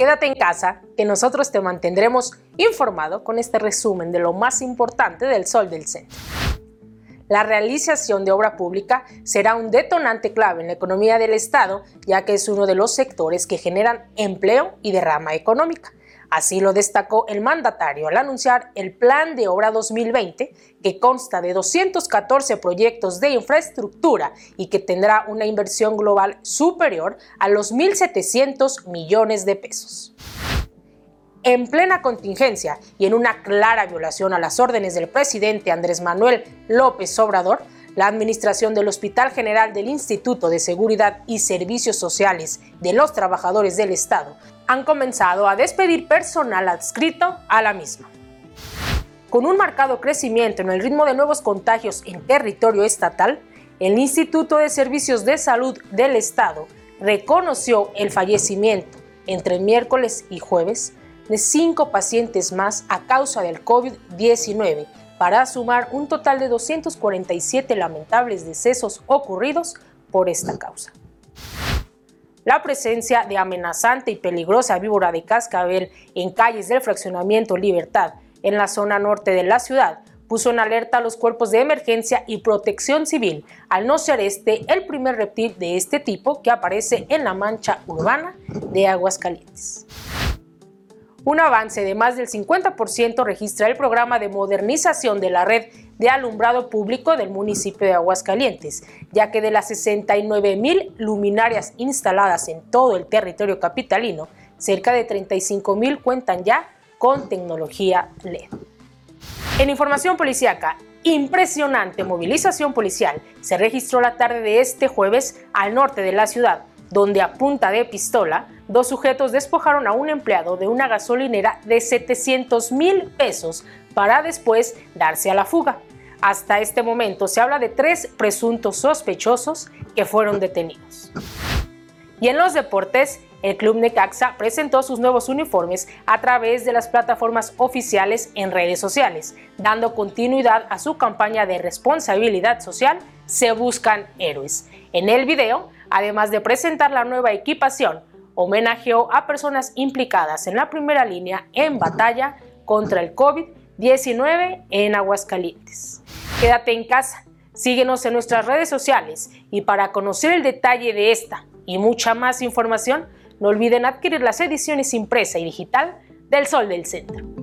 Quédate en casa, que nosotros te mantendremos informado con este resumen de lo más importante del Sol del Centro. La realización de obra pública será un detonante clave en la economía del Estado, ya que es uno de los sectores que generan empleo y derrama económica. Así lo destacó el mandatario al anunciar el Plan de Obra 2020, que consta de 214 proyectos de infraestructura y que tendrá una inversión global superior a los 1.700 millones de pesos. En plena contingencia y en una clara violación a las órdenes del presidente Andrés Manuel López Obrador, la Administración del Hospital General del Instituto de Seguridad y Servicios Sociales de los Trabajadores del Estado han comenzado a despedir personal adscrito a la misma. Con un marcado crecimiento en el ritmo de nuevos contagios en territorio estatal, el Instituto de Servicios de Salud del Estado reconoció el fallecimiento entre miércoles y jueves de cinco pacientes más a causa del COVID-19 para sumar un total de 247 lamentables decesos ocurridos por esta causa. La presencia de amenazante y peligrosa víbora de cascabel en calles del fraccionamiento Libertad en la zona norte de la ciudad puso en alerta a los cuerpos de emergencia y protección civil, al no ser este el primer reptil de este tipo que aparece en la mancha urbana de Aguascalientes. Un avance de más del 50% registra el programa de modernización de la red de alumbrado público del municipio de Aguascalientes, ya que de las 69 mil luminarias instaladas en todo el territorio capitalino, cerca de 35 mil cuentan ya con tecnología LED. En información policíaca, impresionante movilización policial se registró la tarde de este jueves al norte de la ciudad, donde a punta de pistola, dos sujetos despojaron a un empleado de una gasolinera de 700 mil pesos para después darse a la fuga. Hasta este momento se habla de tres presuntos sospechosos que fueron detenidos. Y en los deportes, el Club Necaxa presentó sus nuevos uniformes a través de las plataformas oficiales en redes sociales, dando continuidad a su campaña de responsabilidad social Se Buscan Héroes. En el video, además de presentar la nueva equipación, homenajeó a personas implicadas en la primera línea en batalla contra el COVID-19 en Aguascalientes. Quédate en casa, síguenos en nuestras redes sociales y para conocer el detalle de esta y mucha más información, no olviden adquirir las ediciones impresa y digital del Sol del Centro.